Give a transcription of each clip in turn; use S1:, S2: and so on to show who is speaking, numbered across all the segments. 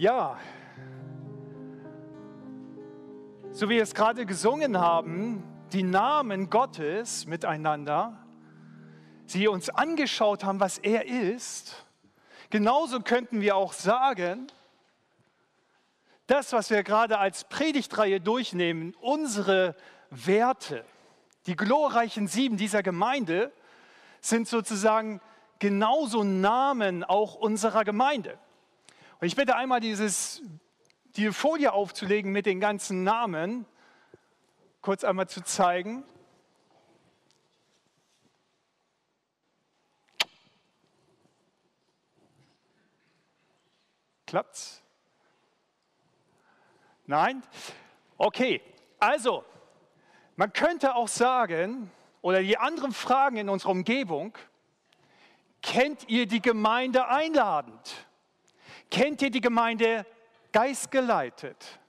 S1: Ja, so wie wir es gerade gesungen haben, die Namen Gottes miteinander, sie uns angeschaut haben, was er ist, genauso könnten wir auch sagen, das, was wir gerade als Predigtreihe durchnehmen, unsere Werte, die glorreichen sieben dieser Gemeinde, sind sozusagen genauso Namen auch unserer Gemeinde. Und ich bitte einmal dieses, die Folie aufzulegen mit den ganzen Namen, kurz einmal zu zeigen. Klappt's? Nein? Okay, also, man könnte auch sagen, oder die anderen Fragen in unserer Umgebung, kennt ihr die Gemeinde einladend? Kennt ihr die Gemeinde geistgeleitet?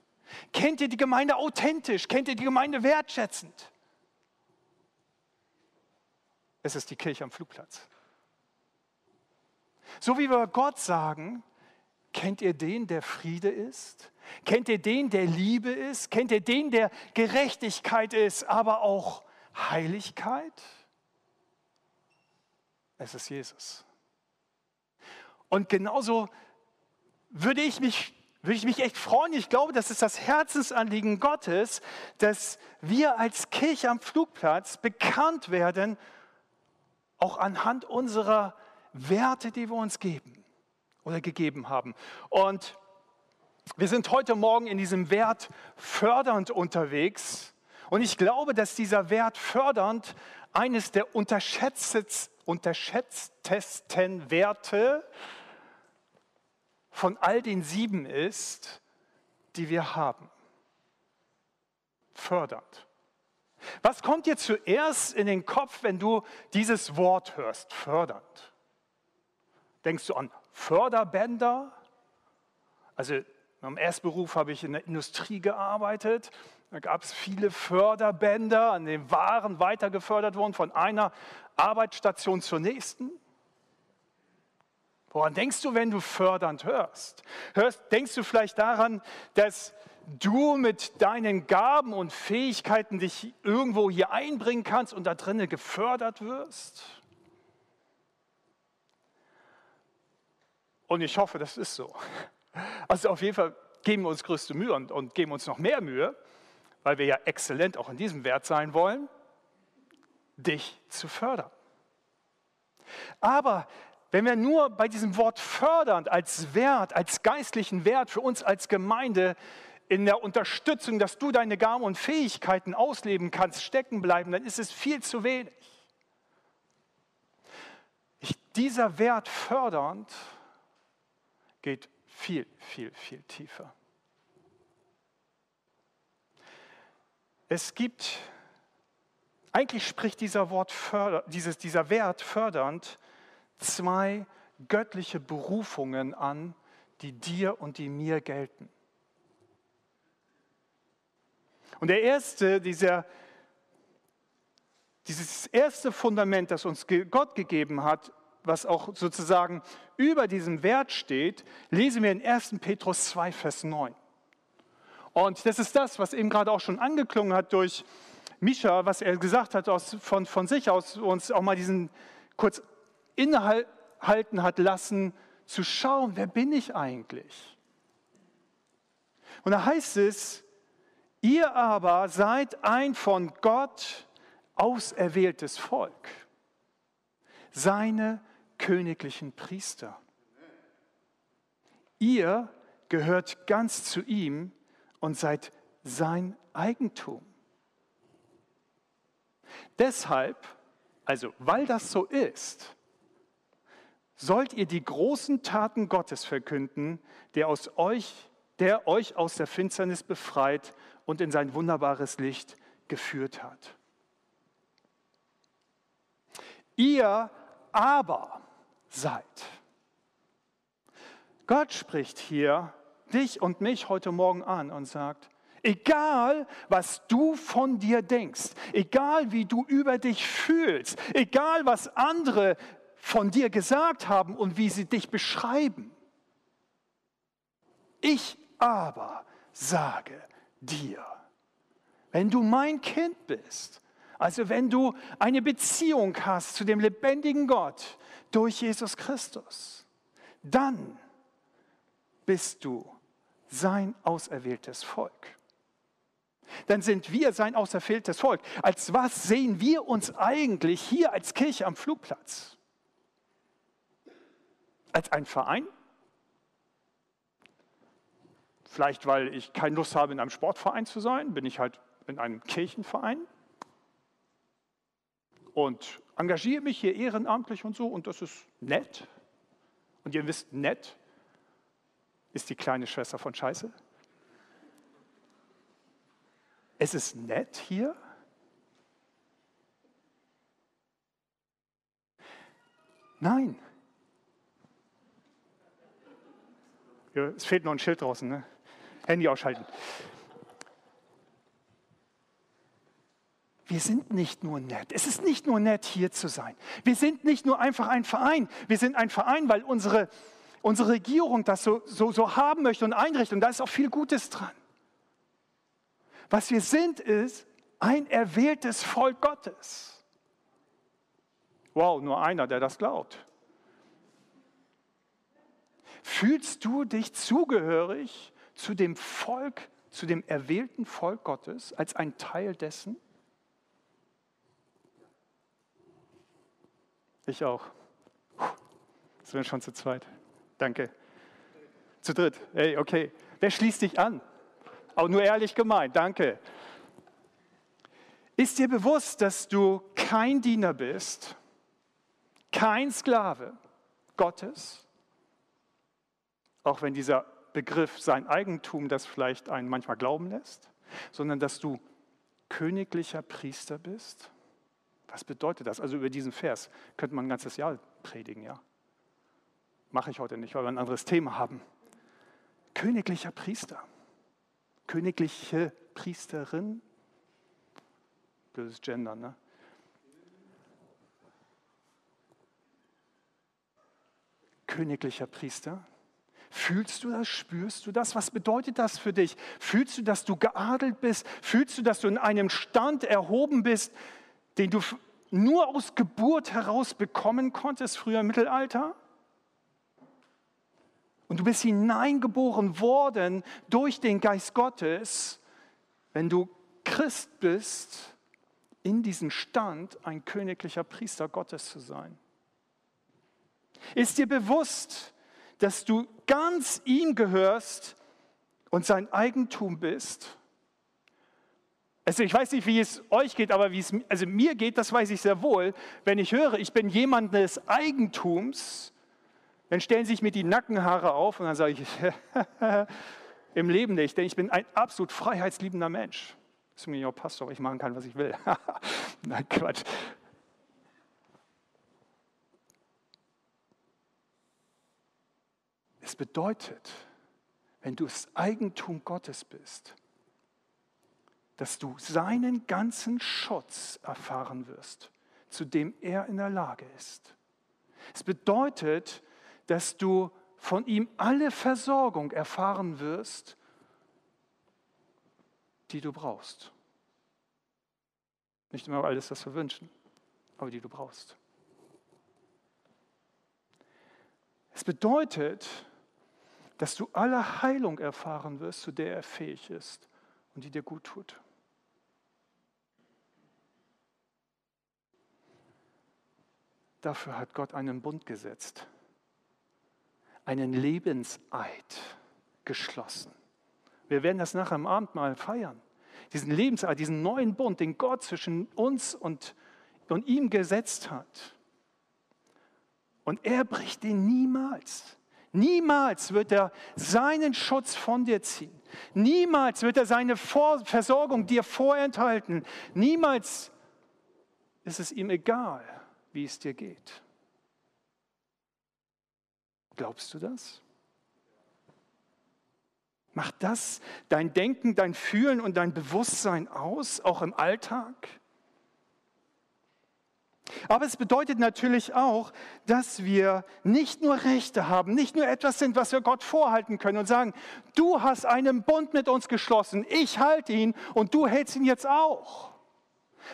S1: Kennt ihr die Gemeinde authentisch? Kennt ihr die Gemeinde wertschätzend? Es ist die Kirche am Flugplatz. So wie wir Gott sagen, kennt ihr den, der Friede ist? Kennt ihr den, der Liebe ist? Kennt ihr den, der Gerechtigkeit ist, aber auch Heiligkeit? Es ist Jesus. Und genauso würde ich mich, würde ich mich echt freuen. Ich glaube, das ist das Herzensanliegen Gottes, dass wir als Kirche am Flugplatz bekannt werden, auch anhand unserer Werte, die wir uns geben oder gegeben haben. Und wir sind heute Morgen in diesem Wert fördernd unterwegs. Und ich glaube, dass dieser Wert fördernd eines der unterschätztesten Werte von all den sieben ist, die wir haben. Fördernd. Was kommt dir zuerst in den Kopf, wenn du dieses Wort hörst, fördernd? Denkst du an Förderbänder? Also im Erstberuf habe ich in der Industrie gearbeitet. Da gab es viele Förderbänder, an denen Waren weitergefördert wurden von einer Arbeitsstation zur nächsten. Woran denkst du, wenn du fördernd hörst? hörst? Denkst du vielleicht daran, dass du mit deinen Gaben und Fähigkeiten dich irgendwo hier einbringen kannst und da drinnen gefördert wirst? Und ich hoffe, das ist so. Also auf jeden Fall geben wir uns größte Mühe und, und geben uns noch mehr Mühe, weil wir ja exzellent auch in diesem Wert sein wollen, dich zu fördern. Aber wenn wir nur bei diesem Wort fördernd als Wert, als geistlichen Wert für uns als Gemeinde in der Unterstützung, dass du deine Gaben und Fähigkeiten ausleben kannst, stecken bleiben, dann ist es viel zu wenig. Ich, dieser Wert fördernd geht viel, viel, viel tiefer. Es gibt, eigentlich spricht dieser, Wort förder, dieses, dieser Wert fördernd zwei göttliche Berufungen an, die dir und die mir gelten. Und der erste, dieser, dieses erste Fundament, das uns Gott gegeben hat, was auch sozusagen über diesem Wert steht, lesen wir in 1. Petrus 2, Vers 9. Und das ist das, was eben gerade auch schon angeklungen hat durch Mischa, was er gesagt hat aus, von, von sich aus, uns auch mal diesen kurz innehalten hat lassen, zu schauen, wer bin ich eigentlich? Und da heißt es, ihr aber seid ein von Gott auserwähltes Volk, seine königlichen Priester. Ihr gehört ganz zu ihm und seid sein Eigentum. Deshalb, also weil das so ist, sollt ihr die großen Taten Gottes verkünden, der, aus euch, der euch aus der Finsternis befreit und in sein wunderbares Licht geführt hat. Ihr aber seid. Gott spricht hier dich und mich heute Morgen an und sagt, Egal, was du von dir denkst, egal wie du über dich fühlst, egal was andere von dir gesagt haben und wie sie dich beschreiben. Ich aber sage dir, wenn du mein Kind bist, also wenn du eine Beziehung hast zu dem lebendigen Gott durch Jesus Christus, dann bist du sein auserwähltes Volk. Dann sind wir sein auserwähltes Volk. Als was sehen wir uns eigentlich hier als Kirche am Flugplatz? Als ein Verein? Vielleicht, weil ich keine Lust habe, in einem Sportverein zu sein, bin ich halt in einem Kirchenverein und engagiere mich hier ehrenamtlich und so und das ist nett. Und ihr wisst, nett ist die kleine Schwester von Scheiße. Es ist nett hier. Nein. Ja, es fehlt noch ein Schild draußen. Ne? Handy ausschalten. Wir sind nicht nur nett. Es ist nicht nur nett, hier zu sein. Wir sind nicht nur einfach ein Verein. Wir sind ein Verein, weil unsere, unsere Regierung das so, so, so haben möchte und einrichtet. Und da ist auch viel Gutes dran. Was wir sind, ist ein erwähltes Volk Gottes. Wow, nur einer, der das glaubt. Fühlst du dich zugehörig zu dem Volk, zu dem erwählten Volk Gottes als ein Teil dessen? Ich auch. Sind wir schon zu zweit? Danke. Zu dritt. Hey, okay. Wer schließt dich an? Auch nur ehrlich gemeint. Danke. Ist dir bewusst, dass du kein Diener bist, kein Sklave Gottes? Auch wenn dieser Begriff sein Eigentum das vielleicht einen manchmal glauben lässt, sondern dass du königlicher Priester bist? Was bedeutet das? Also über diesen Vers könnte man ein ganzes Jahr predigen, ja. Mache ich heute nicht, weil wir ein anderes Thema haben. Königlicher Priester, königliche Priesterin, blödes Gender, ne? Königlicher Priester. Fühlst du das? Spürst du das? Was bedeutet das für dich? Fühlst du, dass du geadelt bist? Fühlst du, dass du in einem Stand erhoben bist, den du nur aus Geburt heraus bekommen konntest, früher im Mittelalter? Und du bist hineingeboren worden durch den Geist Gottes, wenn du Christ bist, in diesen Stand, ein königlicher Priester Gottes zu sein. Ist dir bewusst, dass du ganz ihm gehörst und sein Eigentum bist? Also ich weiß nicht, wie es euch geht, aber wie es also mir geht, das weiß ich sehr wohl. Wenn ich höre, ich bin jemand des Eigentums, dann stellen sich mir die Nackenhaare auf und dann sage ich, im Leben nicht, denn ich bin ein absolut freiheitsliebender Mensch. Deswegen bin ich auch Pastor, ich machen kann, was ich will. Nein, Quatsch. Es bedeutet, wenn du das Eigentum Gottes bist, dass du seinen ganzen Schutz erfahren wirst, zu dem er in der Lage ist. Es bedeutet, dass du von ihm alle Versorgung erfahren wirst, die du brauchst. Nicht immer alles, was wir wünschen, aber die du brauchst. Es bedeutet, dass du alle Heilung erfahren wirst, zu der er fähig ist und die dir gut tut. Dafür hat Gott einen Bund gesetzt, einen Lebenseid geschlossen. Wir werden das nachher am Abend mal feiern. Diesen Lebenseid, diesen neuen Bund, den Gott zwischen uns und, und ihm gesetzt hat. Und er bricht den niemals. Niemals wird er seinen Schutz von dir ziehen. Niemals wird er seine Versorgung dir vorenthalten. Niemals ist es ihm egal wie es dir geht. Glaubst du das? Macht das dein Denken, dein Fühlen und dein Bewusstsein aus, auch im Alltag? Aber es bedeutet natürlich auch, dass wir nicht nur Rechte haben, nicht nur etwas sind, was wir Gott vorhalten können und sagen, du hast einen Bund mit uns geschlossen, ich halte ihn und du hältst ihn jetzt auch.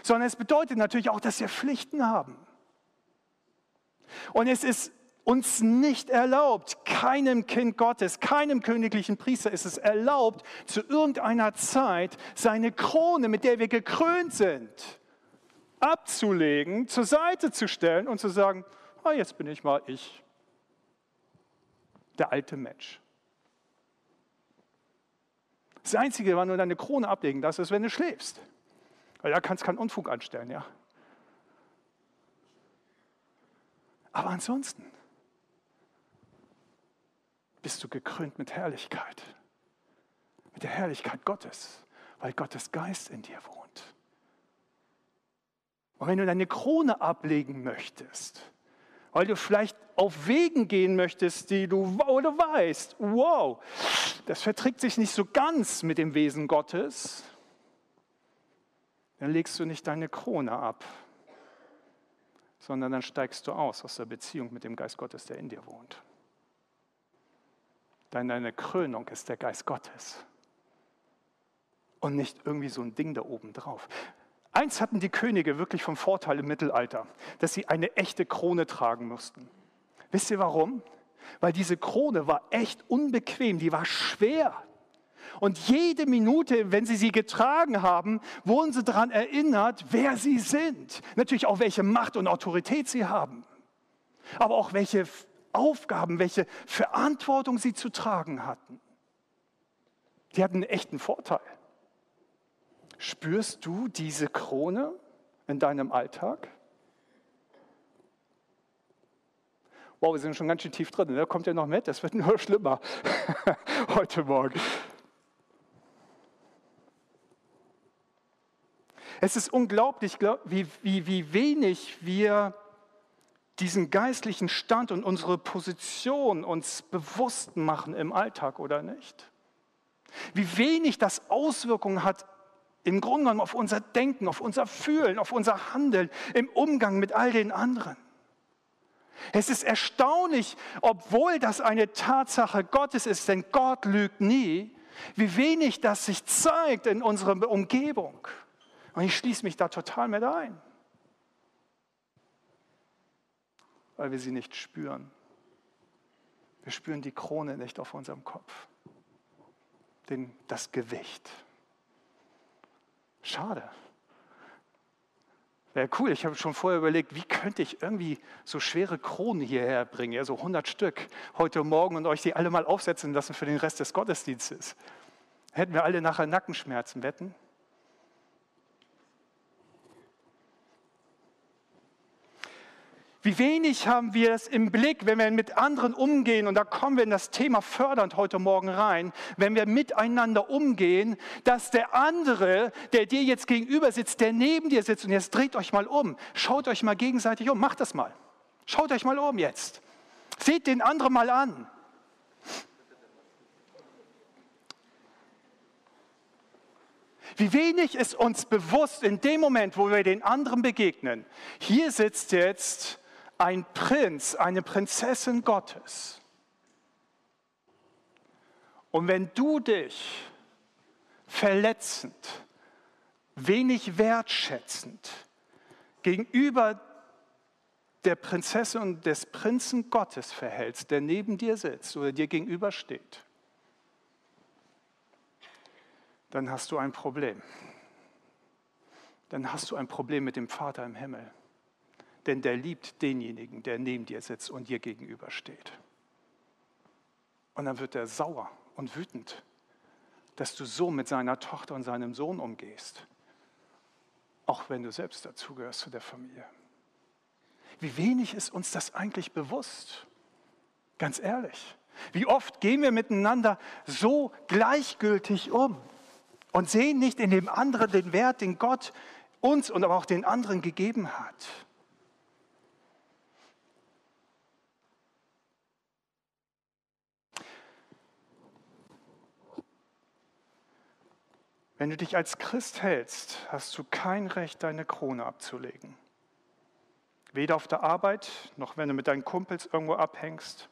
S1: Sondern es bedeutet natürlich auch, dass wir Pflichten haben. Und es ist uns nicht erlaubt, keinem Kind Gottes, keinem königlichen Priester ist es erlaubt, zu irgendeiner Zeit seine Krone, mit der wir gekrönt sind, abzulegen, zur Seite zu stellen und zu sagen, ah, jetzt bin ich mal ich, der alte Mensch. Das Einzige, wann du deine Krone ablegen darfst, ist, wenn du schläfst. Weil da kannst du keinen Unfug anstellen, ja. Aber ansonsten bist du gekrönt mit Herrlichkeit, mit der Herrlichkeit Gottes, weil Gottes Geist in dir wohnt. Und wenn du deine Krone ablegen möchtest, weil du vielleicht auf Wegen gehen möchtest, die du, wo du weißt, wow, das verträgt sich nicht so ganz mit dem Wesen Gottes, dann legst du nicht deine Krone ab, sondern dann steigst du aus aus der Beziehung mit dem Geist Gottes, der in dir wohnt. Denn deine Krönung ist der Geist Gottes und nicht irgendwie so ein Ding da oben drauf. Eins hatten die Könige wirklich vom Vorteil im Mittelalter, dass sie eine echte Krone tragen mussten. Wisst ihr warum? Weil diese Krone war echt unbequem, die war schwer. Und jede Minute, wenn sie sie getragen haben, wurden sie daran erinnert, wer sie sind. Natürlich auch, welche Macht und Autorität sie haben. Aber auch welche Aufgaben, welche Verantwortung sie zu tragen hatten. Die hatten einen echten Vorteil. Spürst du diese Krone in deinem Alltag? Wow, wir sind schon ganz schön tief drin. Ne? Kommt ihr noch mit? Das wird nur schlimmer heute Morgen. Es ist unglaublich, wie, wie, wie wenig wir diesen geistlichen Stand und unsere Position uns bewusst machen im Alltag oder nicht. Wie wenig das Auswirkungen hat im Grunde genommen auf unser Denken, auf unser Fühlen, auf unser Handeln im Umgang mit all den anderen. Es ist erstaunlich, obwohl das eine Tatsache Gottes ist, denn Gott lügt nie, wie wenig das sich zeigt in unserer Umgebung. Und ich schließe mich da total mit ein, weil wir sie nicht spüren. Wir spüren die Krone nicht auf unserem Kopf, den, das Gewicht. Schade. Wäre cool, ich habe schon vorher überlegt, wie könnte ich irgendwie so schwere Kronen hierher bringen, ja, so 100 Stück heute Morgen und euch die alle mal aufsetzen lassen für den Rest des Gottesdienstes. Hätten wir alle nachher Nackenschmerzen, wetten? Wie wenig haben wir es im Blick, wenn wir mit anderen umgehen, und da kommen wir in das Thema fördernd heute Morgen rein, wenn wir miteinander umgehen, dass der andere, der dir jetzt gegenüber sitzt, der neben dir sitzt, und jetzt dreht euch mal um, schaut euch mal gegenseitig um, macht das mal. Schaut euch mal um jetzt. Seht den anderen mal an. Wie wenig ist uns bewusst in dem Moment, wo wir den anderen begegnen. Hier sitzt jetzt ein Prinz, eine Prinzessin Gottes. Und wenn du dich verletzend, wenig wertschätzend gegenüber der Prinzessin und des Prinzen Gottes verhältst, der neben dir sitzt oder dir gegenübersteht, dann hast du ein Problem. Dann hast du ein Problem mit dem Vater im Himmel denn der liebt denjenigen, der neben dir sitzt und dir gegenübersteht. Und dann wird er sauer und wütend, dass du so mit seiner Tochter und seinem Sohn umgehst, auch wenn du selbst dazugehörst zu der Familie. Wie wenig ist uns das eigentlich bewusst? Ganz ehrlich. Wie oft gehen wir miteinander so gleichgültig um und sehen nicht in dem anderen den Wert, den Gott uns und aber auch den anderen gegeben hat. Wenn du dich als Christ hältst, hast du kein Recht, deine Krone abzulegen. Weder auf der Arbeit, noch wenn du mit deinen Kumpels irgendwo abhängst.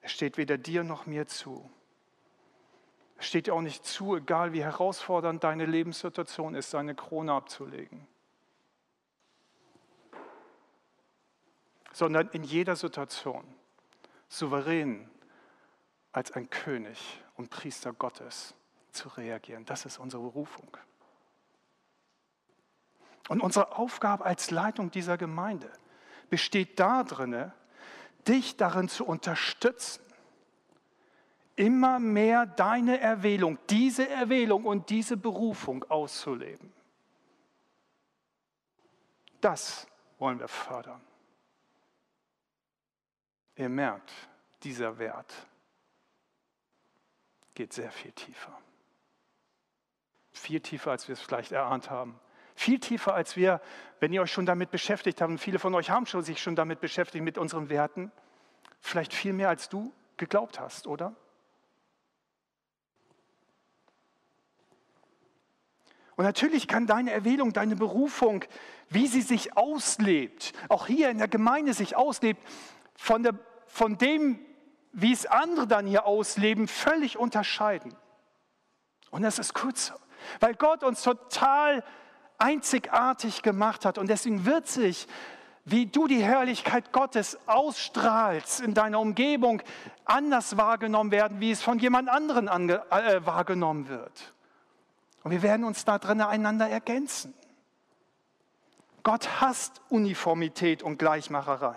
S1: Es steht weder dir noch mir zu. Es steht dir auch nicht zu, egal wie herausfordernd deine Lebenssituation ist, seine Krone abzulegen. Sondern in jeder Situation souverän als ein König und Priester Gottes zu reagieren. Das ist unsere Berufung. Und unsere Aufgabe als Leitung dieser Gemeinde besteht darin, dich darin zu unterstützen, immer mehr deine Erwählung, diese Erwählung und diese Berufung auszuleben. Das wollen wir fördern. Ihr merkt, dieser Wert geht sehr viel tiefer. Viel tiefer, als wir es vielleicht erahnt haben. Viel tiefer, als wir, wenn ihr euch schon damit beschäftigt habt, viele von euch haben schon, sich schon damit beschäftigt, mit unseren Werten, vielleicht viel mehr, als du geglaubt hast, oder? Und natürlich kann deine Erwählung, deine Berufung, wie sie sich auslebt, auch hier in der Gemeinde sich auslebt, von, der, von dem, wie es andere dann hier ausleben, völlig unterscheiden. Und das ist kurz, weil Gott uns total einzigartig gemacht hat. Und deswegen wird sich, wie du die Herrlichkeit Gottes ausstrahlst in deiner Umgebung, anders wahrgenommen werden, wie es von jemand anderen äh, wahrgenommen wird. Und wir werden uns da drin einander ergänzen. Gott hasst Uniformität und Gleichmacherei.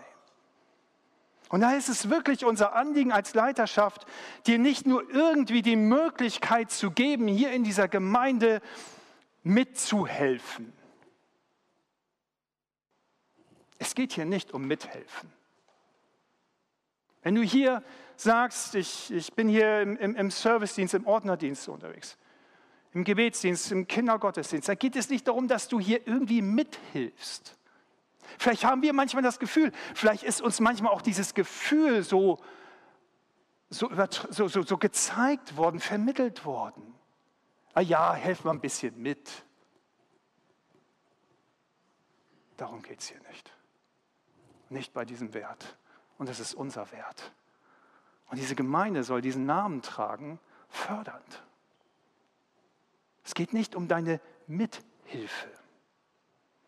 S1: Und da ist es wirklich unser Anliegen als Leiterschaft, dir nicht nur irgendwie die Möglichkeit zu geben, hier in dieser Gemeinde mitzuhelfen. Es geht hier nicht um mithelfen. Wenn du hier sagst, ich, ich bin hier im, im, im Servicedienst, im Ordnerdienst unterwegs, im Gebetsdienst, im Kindergottesdienst. Da geht es nicht darum, dass du hier irgendwie mithilfst. Vielleicht haben wir manchmal das Gefühl, vielleicht ist uns manchmal auch dieses Gefühl so, so, so, so, so gezeigt worden, vermittelt worden. Ah ja, helf mal ein bisschen mit. Darum geht es hier nicht. Nicht bei diesem Wert. Und das ist unser Wert. Und diese Gemeinde soll diesen Namen tragen, fördernd. Es geht nicht um deine Mithilfe.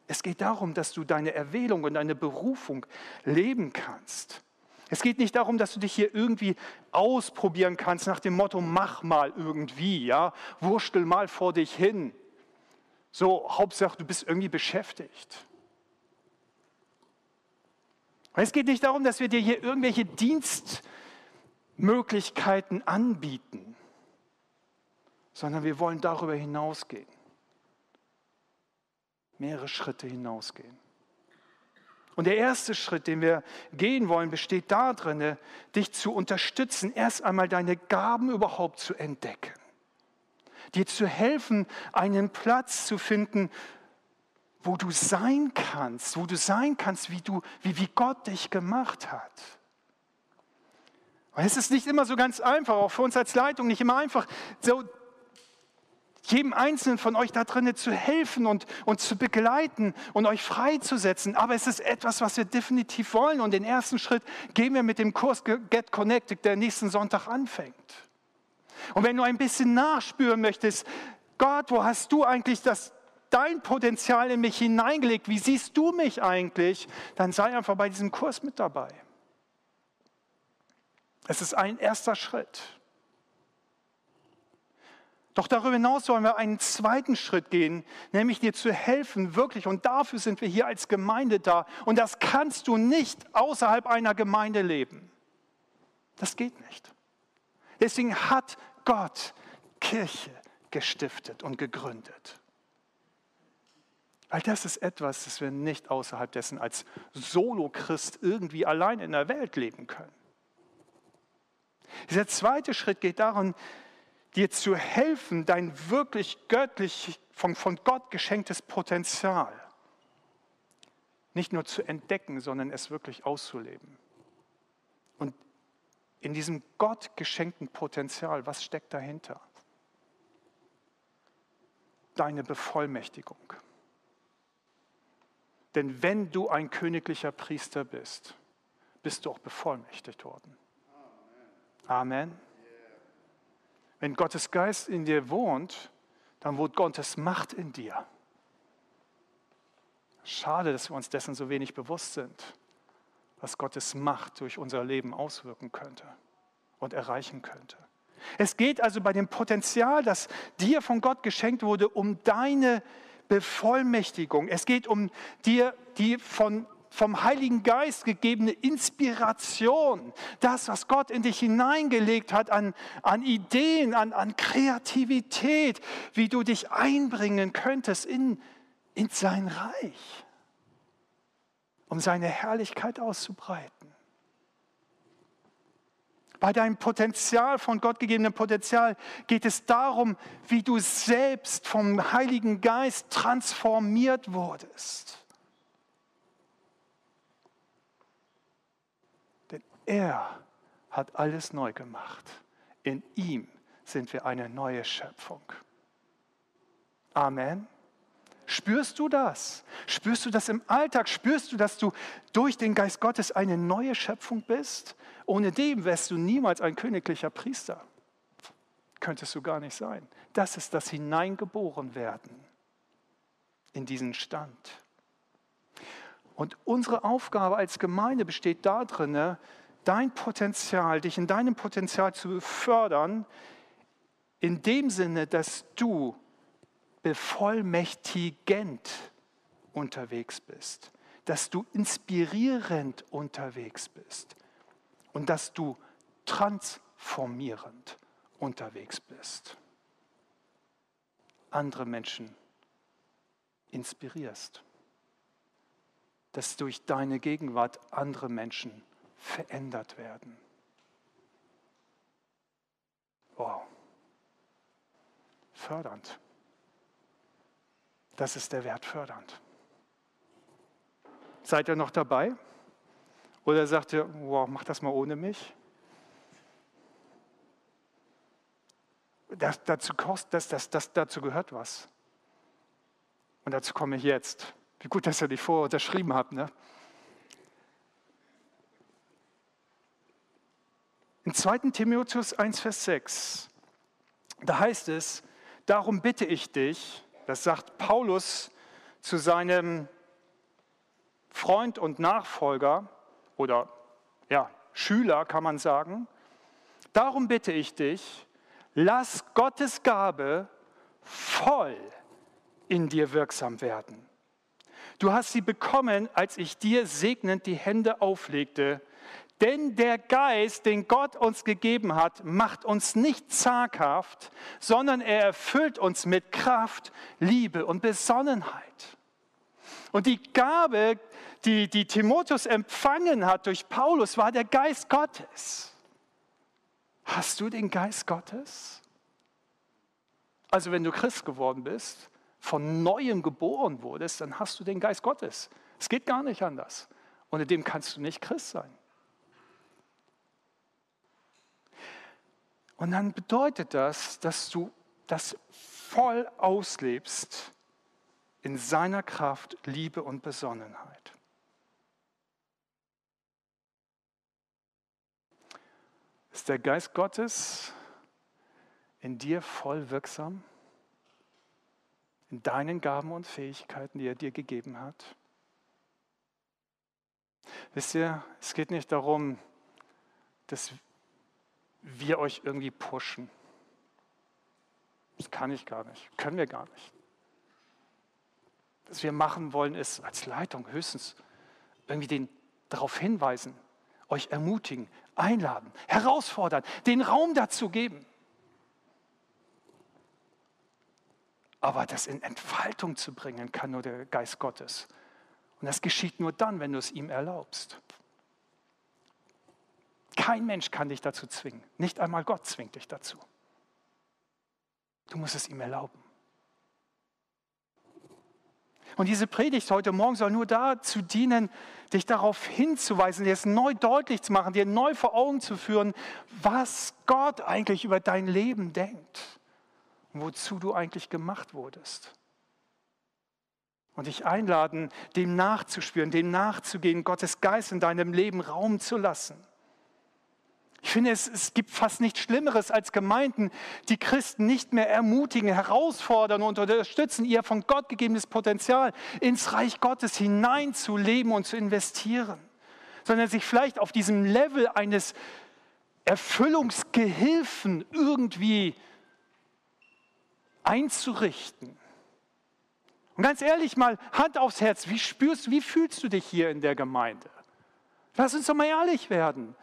S1: Es geht darum, dass du deine Erwählung und deine Berufung leben kannst. Es geht nicht darum, dass du dich hier irgendwie ausprobieren kannst nach dem Motto, mach mal irgendwie, ja, wurstel mal vor dich hin. So, Hauptsache, du bist irgendwie beschäftigt. Es geht nicht darum, dass wir dir hier irgendwelche Dienstmöglichkeiten anbieten sondern wir wollen darüber hinausgehen. Mehrere Schritte hinausgehen. Und der erste Schritt, den wir gehen wollen, besteht darin, dich zu unterstützen, erst einmal deine Gaben überhaupt zu entdecken. Dir zu helfen, einen Platz zu finden, wo du sein kannst, wo du sein kannst, wie, du, wie, wie Gott dich gemacht hat. Und es ist nicht immer so ganz einfach, auch für uns als Leitung nicht immer einfach, so jedem Einzelnen von euch da drinnen zu helfen und, und zu begleiten und euch freizusetzen. Aber es ist etwas, was wir definitiv wollen. Und den ersten Schritt gehen wir mit dem Kurs Get Connected, der nächsten Sonntag anfängt. Und wenn du ein bisschen nachspüren möchtest, Gott, wo hast du eigentlich das, dein Potenzial in mich hineingelegt? Wie siehst du mich eigentlich? Dann sei einfach bei diesem Kurs mit dabei. Es ist ein erster Schritt. Doch darüber hinaus wollen wir einen zweiten Schritt gehen, nämlich dir zu helfen, wirklich, und dafür sind wir hier als Gemeinde da. Und das kannst du nicht außerhalb einer Gemeinde leben. Das geht nicht. Deswegen hat Gott Kirche gestiftet und gegründet. Weil das ist etwas, das wir nicht außerhalb dessen als Solo-Christ irgendwie allein in der Welt leben können. Dieser zweite Schritt geht darum, dir zu helfen, dein wirklich göttlich, von, von Gott geschenktes Potenzial nicht nur zu entdecken, sondern es wirklich auszuleben. Und in diesem Gott geschenkten Potenzial, was steckt dahinter? Deine Bevollmächtigung. Denn wenn du ein königlicher Priester bist, bist du auch bevollmächtigt worden. Amen. Wenn Gottes Geist in dir wohnt, dann wohnt Gottes Macht in dir. Schade, dass wir uns dessen so wenig bewusst sind, was Gottes Macht durch unser Leben auswirken könnte und erreichen könnte. Es geht also bei dem Potenzial, das dir von Gott geschenkt wurde, um deine Bevollmächtigung. Es geht um dir die von vom Heiligen Geist gegebene Inspiration, das, was Gott in dich hineingelegt hat an, an Ideen, an, an Kreativität, wie du dich einbringen könntest in, in sein Reich, um seine Herrlichkeit auszubreiten. Bei deinem Potenzial, von Gott gegebenem Potenzial, geht es darum, wie du selbst vom Heiligen Geist transformiert wurdest. Er hat alles neu gemacht. In ihm sind wir eine neue Schöpfung. Amen. Spürst du das? Spürst du das im Alltag? Spürst du, dass du durch den Geist Gottes eine neue Schöpfung bist? Ohne dem wärst du niemals ein königlicher Priester. Könntest du gar nicht sein. Das ist das Hineingeborenwerden in diesen Stand. Und unsere Aufgabe als Gemeinde besteht darin, dein Potenzial, dich in deinem Potenzial zu fördern, in dem Sinne, dass du bevollmächtigend unterwegs bist, dass du inspirierend unterwegs bist und dass du transformierend unterwegs bist. Andere Menschen inspirierst, dass durch deine Gegenwart andere Menschen verändert werden. Wow. Fördernd. Das ist der Wert fördernd. Seid ihr noch dabei? Oder sagt ihr, wow, mach das mal ohne mich? Das, dazu, das, das, das, dazu gehört was. Und dazu komme ich jetzt. Wie gut, dass ihr nicht vorher unterschrieben habt. Ne? In 2. Timotheus 1, Vers 6, da heißt es, darum bitte ich dich, das sagt Paulus zu seinem Freund und Nachfolger oder ja, Schüler kann man sagen, darum bitte ich dich, lass Gottes Gabe voll in dir wirksam werden. Du hast sie bekommen, als ich dir segnend die Hände auflegte denn der Geist, den Gott uns gegeben hat, macht uns nicht zaghaft, sondern er erfüllt uns mit Kraft, Liebe und Besonnenheit. Und die Gabe, die, die Timotheus empfangen hat durch Paulus, war der Geist Gottes. Hast du den Geist Gottes? Also wenn du Christ geworden bist, von neuem geboren wurdest, dann hast du den Geist Gottes. Es geht gar nicht anders. Ohne dem kannst du nicht Christ sein. Und dann bedeutet das, dass du das voll auslebst in seiner Kraft, Liebe und Besonnenheit. Ist der Geist Gottes in dir voll wirksam? In deinen Gaben und Fähigkeiten, die er dir gegeben hat? Wisst ihr, es geht nicht darum, dass wir euch irgendwie pushen. Das kann ich gar nicht, können wir gar nicht. Was wir machen wollen, ist als Leitung höchstens irgendwie den darauf hinweisen, euch ermutigen, einladen, herausfordern, den Raum dazu geben. Aber das in Entfaltung zu bringen, kann nur der Geist Gottes. Und das geschieht nur dann, wenn du es ihm erlaubst. Kein Mensch kann dich dazu zwingen. Nicht einmal Gott zwingt dich dazu. Du musst es ihm erlauben. Und diese Predigt heute Morgen soll nur dazu dienen, dich darauf hinzuweisen, dir es neu deutlich zu machen, dir neu vor Augen zu führen, was Gott eigentlich über dein Leben denkt und wozu du eigentlich gemacht wurdest. und dich einladen, dem nachzuspüren, dem nachzugehen, Gottes Geist in deinem Leben Raum zu lassen. Ich finde, es, es gibt fast nichts Schlimmeres als Gemeinden, die Christen nicht mehr ermutigen, herausfordern und unterstützen, ihr von Gott gegebenes Potenzial ins Reich Gottes hineinzuleben und zu investieren, sondern sich vielleicht auf diesem Level eines Erfüllungsgehilfen irgendwie einzurichten. Und ganz ehrlich mal, Hand aufs Herz, wie spürst, wie fühlst du dich hier in der Gemeinde? Lass uns doch mal ehrlich werden.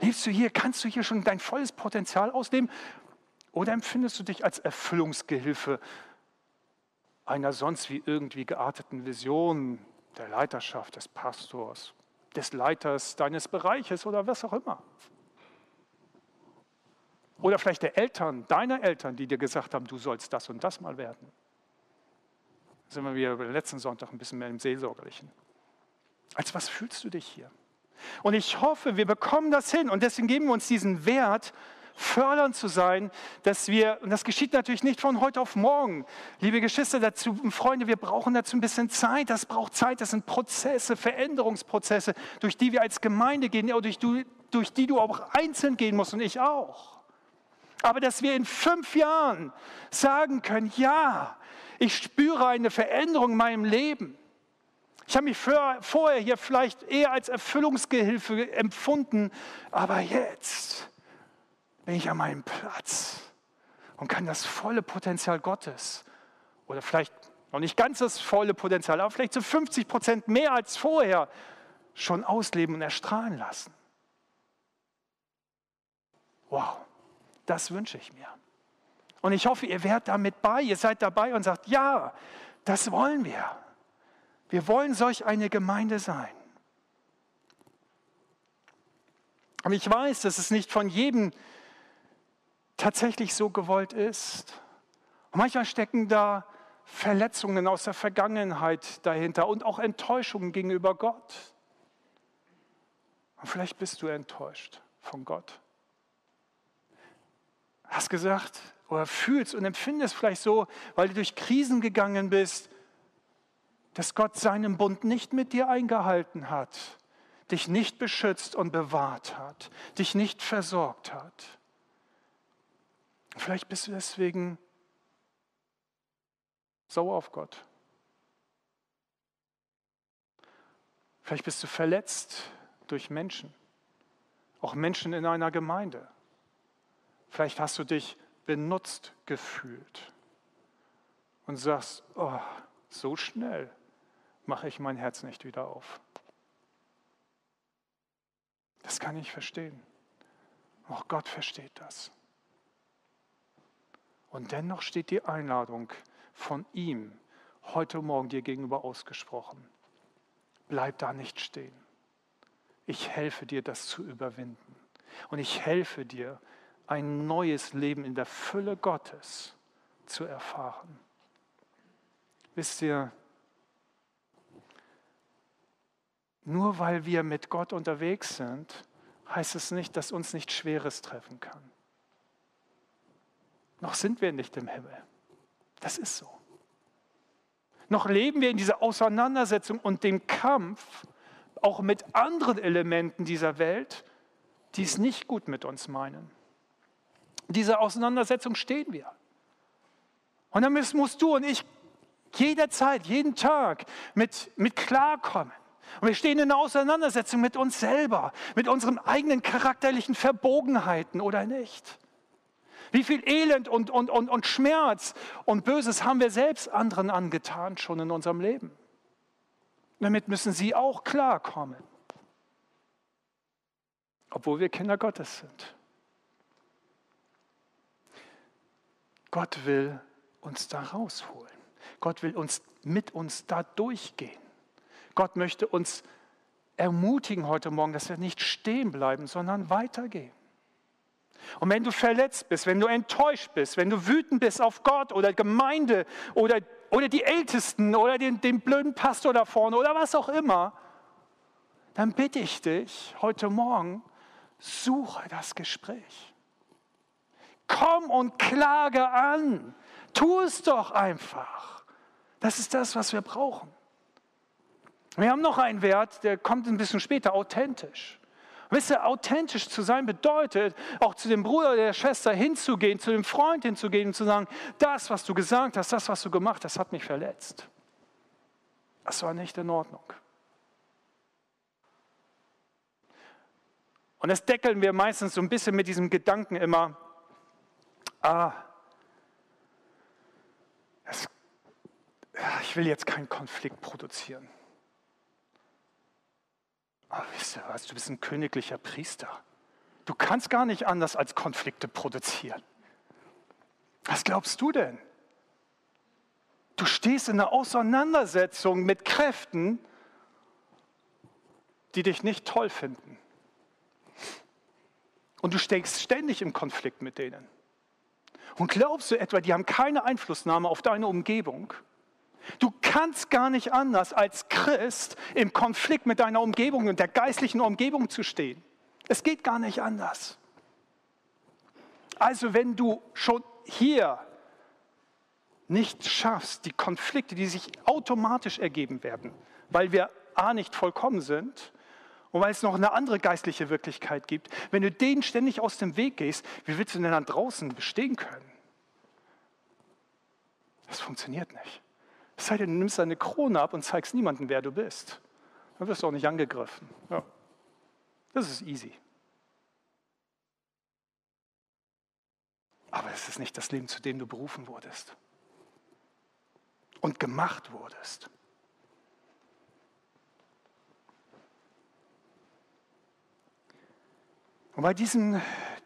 S1: Lebst du hier, kannst du hier schon dein volles Potenzial ausleben? Oder empfindest du dich als Erfüllungsgehilfe einer sonst wie irgendwie gearteten Vision der Leiterschaft, des Pastors, des Leiters deines Bereiches oder was auch immer? Oder vielleicht der Eltern, deiner Eltern, die dir gesagt haben, du sollst das und das mal werden. Da sind wir wieder letzten Sonntag ein bisschen mehr im Seelsorgerlichen. Als was fühlst du dich hier? Und ich hoffe, wir bekommen das hin. Und deswegen geben wir uns diesen Wert, fördernd zu sein, dass wir, und das geschieht natürlich nicht von heute auf morgen, liebe Geschwister dazu, Freunde, wir brauchen dazu ein bisschen Zeit, das braucht Zeit, das sind Prozesse, Veränderungsprozesse, durch die wir als Gemeinde gehen, durch, durch die du auch einzeln gehen musst und ich auch. Aber dass wir in fünf Jahren sagen können, ja, ich spüre eine Veränderung in meinem Leben. Ich habe mich vorher hier vielleicht eher als Erfüllungsgehilfe empfunden, aber jetzt bin ich an meinem Platz und kann das volle Potenzial Gottes oder vielleicht noch nicht ganz das volle Potenzial, aber vielleicht zu 50 Prozent mehr als vorher schon ausleben und erstrahlen lassen. Wow, das wünsche ich mir. Und ich hoffe, ihr werdet damit bei, ihr seid dabei und sagt, ja, das wollen wir. Wir wollen solch eine Gemeinde sein. Aber ich weiß, dass es nicht von jedem tatsächlich so gewollt ist. Und manchmal stecken da Verletzungen aus der Vergangenheit dahinter und auch Enttäuschungen gegenüber Gott. Und vielleicht bist du enttäuscht von Gott. Hast gesagt oder fühlst und empfindest vielleicht so, weil du durch Krisen gegangen bist, dass Gott seinen Bund nicht mit dir eingehalten hat, dich nicht beschützt und bewahrt hat, dich nicht versorgt hat. Vielleicht bist du deswegen sauer auf Gott. Vielleicht bist du verletzt durch Menschen, auch Menschen in einer Gemeinde. Vielleicht hast du dich benutzt gefühlt und sagst, oh, so schnell mache ich mein Herz nicht wieder auf. Das kann ich verstehen. Auch Gott versteht das. Und dennoch steht die Einladung von ihm heute Morgen dir gegenüber ausgesprochen. Bleib da nicht stehen. Ich helfe dir, das zu überwinden. Und ich helfe dir, ein neues Leben in der Fülle Gottes zu erfahren. Wisst ihr, Nur weil wir mit Gott unterwegs sind, heißt es nicht, dass uns nichts Schweres treffen kann. Noch sind wir nicht im Himmel. Das ist so. Noch leben wir in dieser Auseinandersetzung und dem Kampf auch mit anderen Elementen dieser Welt, die es nicht gut mit uns meinen. In dieser Auseinandersetzung stehen wir. Und dann musst du und ich jederzeit, jeden Tag mit, mit klarkommen. Und wir stehen in einer Auseinandersetzung mit uns selber, mit unseren eigenen charakterlichen Verbogenheiten oder nicht. Wie viel Elend und, und, und, und Schmerz und Böses haben wir selbst anderen angetan schon in unserem Leben. Damit müssen sie auch klarkommen, obwohl wir Kinder Gottes sind. Gott will uns da rausholen. Gott will uns mit uns da durchgehen. Gott möchte uns ermutigen heute Morgen, dass wir nicht stehen bleiben, sondern weitergehen. Und wenn du verletzt bist, wenn du enttäuscht bist, wenn du wütend bist auf Gott oder Gemeinde oder, oder die Ältesten oder den, den blöden Pastor da vorne oder was auch immer, dann bitte ich dich heute Morgen, suche das Gespräch. Komm und klage an. Tu es doch einfach. Das ist das, was wir brauchen. Wir haben noch einen Wert, der kommt ein bisschen später, authentisch. Wisst ihr, authentisch zu sein bedeutet, auch zu dem Bruder oder der Schwester hinzugehen, zu dem Freund hinzugehen und zu sagen, das, was du gesagt hast, das, was du gemacht hast, hat mich verletzt. Das war nicht in Ordnung. Und das deckeln wir meistens so ein bisschen mit diesem Gedanken immer, ah, das, ich will jetzt keinen Konflikt produzieren. Aber wisst ihr was, du bist ein königlicher Priester. Du kannst gar nicht anders als Konflikte produzieren. Was glaubst du denn? Du stehst in einer Auseinandersetzung mit Kräften, die dich nicht toll finden. Und du steckst ständig im Konflikt mit denen. Und glaubst du etwa, die haben keine Einflussnahme auf deine Umgebung? Du kannst gar nicht anders als Christ im Konflikt mit deiner Umgebung und der geistlichen Umgebung zu stehen. Es geht gar nicht anders. Also wenn du schon hier nicht schaffst, die Konflikte, die sich automatisch ergeben werden, weil wir A nicht vollkommen sind und weil es noch eine andere geistliche Wirklichkeit gibt, wenn du denen ständig aus dem Weg gehst, wie willst du denn dann draußen bestehen können? Das funktioniert nicht. Es sei denn, du nimmst deine Krone ab und zeigst niemandem, wer du bist. Dann wirst du auch nicht angegriffen. Ja. Das ist easy. Aber es ist nicht das Leben, zu dem du berufen wurdest und gemacht wurdest. Und bei diesen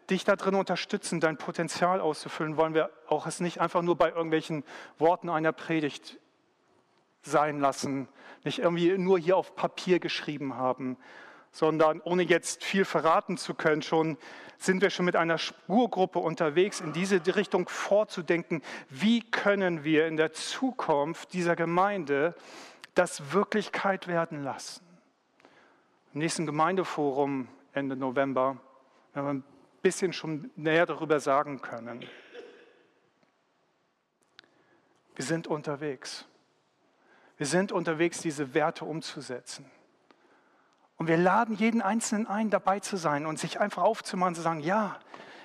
S1: dich da drin unterstützen, dein Potenzial auszufüllen, wollen wir auch es nicht einfach nur bei irgendwelchen Worten einer Predigt sein lassen, nicht irgendwie nur hier auf Papier geschrieben haben, sondern ohne jetzt viel verraten zu können, schon sind wir schon mit einer Spurgruppe unterwegs, in diese Richtung vorzudenken, wie können wir in der Zukunft dieser Gemeinde das Wirklichkeit werden lassen. Im nächsten Gemeindeforum Ende November werden wir ein bisschen schon näher darüber sagen können. Wir sind unterwegs. Wir sind unterwegs, diese Werte umzusetzen. Und wir laden jeden Einzelnen ein, dabei zu sein und sich einfach aufzumachen zu sagen, ja,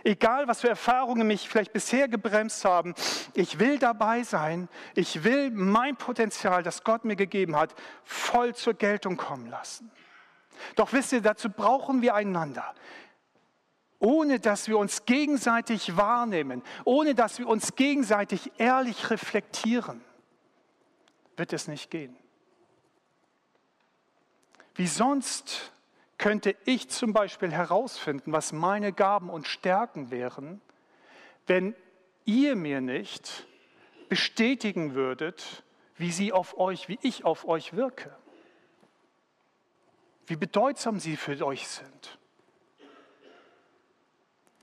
S1: egal was für Erfahrungen mich vielleicht bisher gebremst haben, ich will dabei sein, ich will mein Potenzial, das Gott mir gegeben hat, voll zur Geltung kommen lassen. Doch wisst ihr, dazu brauchen wir einander. Ohne dass wir uns gegenseitig wahrnehmen, ohne dass wir uns gegenseitig ehrlich reflektieren, wird es nicht gehen. Wie sonst könnte ich zum Beispiel herausfinden, was meine Gaben und Stärken wären, wenn ihr mir nicht bestätigen würdet, wie sie auf euch, wie ich auf euch wirke, wie bedeutsam sie für euch sind.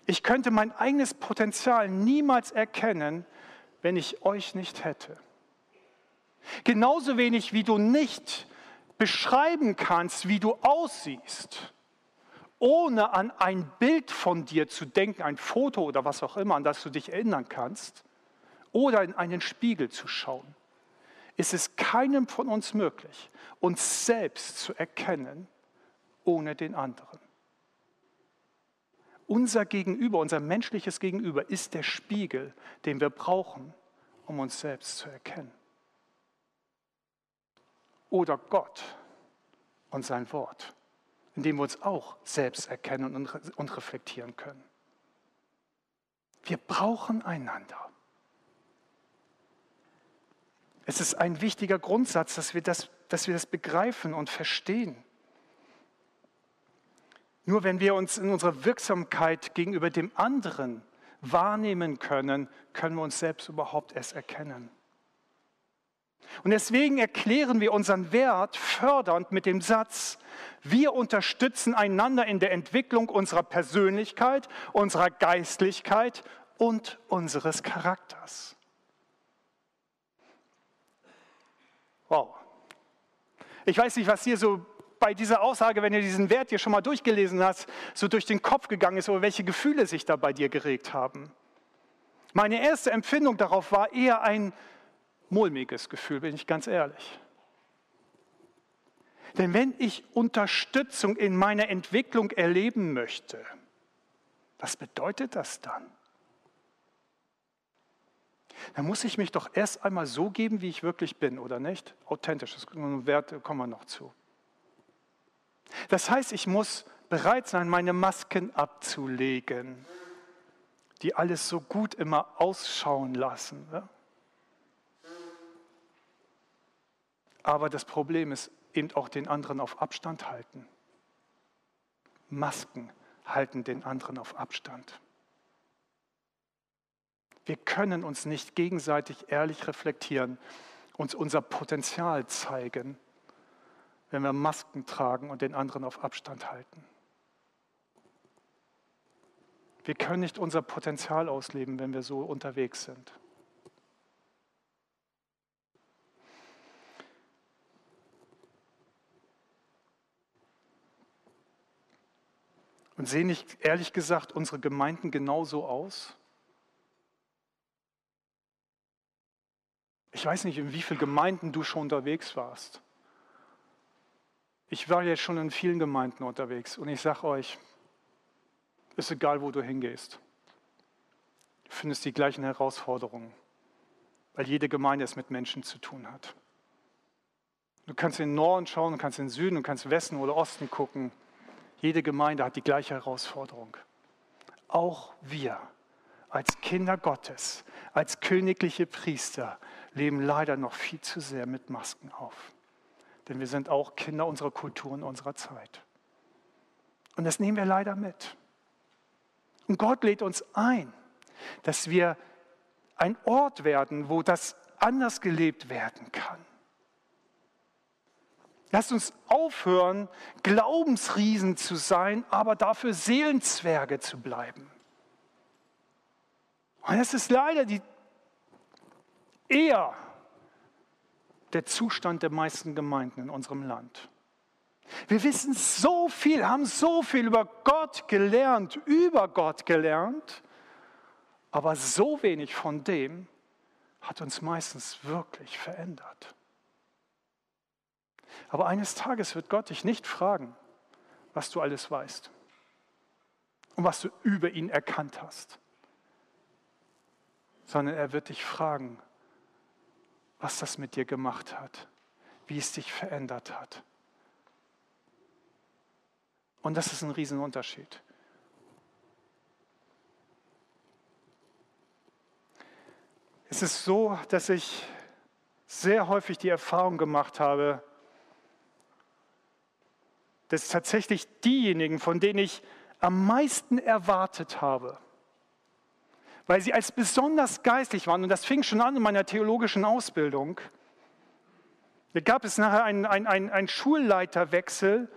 S1: Ich könnte mein eigenes Potenzial niemals erkennen, wenn ich euch nicht hätte. Genauso wenig wie du nicht beschreiben kannst, wie du aussiehst, ohne an ein Bild von dir zu denken, ein Foto oder was auch immer, an das du dich erinnern kannst, oder in einen Spiegel zu schauen, ist es keinem von uns möglich, uns selbst zu erkennen ohne den anderen. Unser Gegenüber, unser menschliches Gegenüber ist der Spiegel, den wir brauchen, um uns selbst zu erkennen oder Gott und sein Wort, in dem wir uns auch selbst erkennen und reflektieren können. Wir brauchen einander. Es ist ein wichtiger Grundsatz, dass wir das, dass wir das begreifen und verstehen. Nur wenn wir uns in unserer Wirksamkeit gegenüber dem anderen wahrnehmen können, können wir uns selbst überhaupt erst erkennen. Und deswegen erklären wir unseren Wert fördernd mit dem Satz, wir unterstützen einander in der Entwicklung unserer Persönlichkeit, unserer Geistlichkeit und unseres Charakters. Wow. Ich weiß nicht, was hier so bei dieser Aussage, wenn ihr diesen Wert hier schon mal durchgelesen hast, so durch den Kopf gegangen ist oder welche Gefühle sich da bei dir geregt haben. Meine erste Empfindung darauf war eher ein mulmiges Gefühl, bin ich ganz ehrlich. Denn wenn ich Unterstützung in meiner Entwicklung erleben möchte, was bedeutet das dann? Dann muss ich mich doch erst einmal so geben, wie ich wirklich bin, oder nicht? Authentisch, das Wert kommen wir noch zu. Das heißt, ich muss bereit sein, meine Masken abzulegen, die alles so gut immer ausschauen lassen. Aber das Problem ist eben auch den anderen auf Abstand halten. Masken halten den anderen auf Abstand. Wir können uns nicht gegenseitig ehrlich reflektieren, uns unser Potenzial zeigen, wenn wir Masken tragen und den anderen auf Abstand halten. Wir können nicht unser Potenzial ausleben, wenn wir so unterwegs sind. Und sehen nicht ehrlich gesagt unsere Gemeinden genauso aus? Ich weiß nicht, in wie vielen Gemeinden du schon unterwegs warst. Ich war jetzt schon in vielen Gemeinden unterwegs und ich sage euch, ist egal, wo du hingehst. Du findest die gleichen Herausforderungen, weil jede Gemeinde es mit Menschen zu tun hat. Du kannst in den Norden schauen, du kannst in den Süden, du kannst Westen oder Osten gucken. Jede Gemeinde hat die gleiche Herausforderung. Auch wir als Kinder Gottes, als königliche Priester leben leider noch viel zu sehr mit Masken auf. Denn wir sind auch Kinder unserer Kultur und unserer Zeit. Und das nehmen wir leider mit. Und Gott lädt uns ein, dass wir ein Ort werden, wo das anders gelebt werden kann. Lasst uns aufhören, Glaubensriesen zu sein, aber dafür Seelenzwerge zu bleiben. Und das ist leider die, eher der Zustand der meisten Gemeinden in unserem Land. Wir wissen so viel, haben so viel über Gott gelernt, über Gott gelernt, aber so wenig von dem hat uns meistens wirklich verändert. Aber eines Tages wird Gott dich nicht fragen, was du alles weißt und was du über ihn erkannt hast, sondern er wird dich fragen, was das mit dir gemacht hat, wie es dich verändert hat. Und das ist ein Riesenunterschied. Es ist so, dass ich sehr häufig die Erfahrung gemacht habe, dass tatsächlich diejenigen, von denen ich am meisten erwartet habe, weil sie als besonders geistlich waren, und das fing schon an in meiner theologischen Ausbildung, da gab es nachher einen, einen, einen, einen Schulleiterwechsel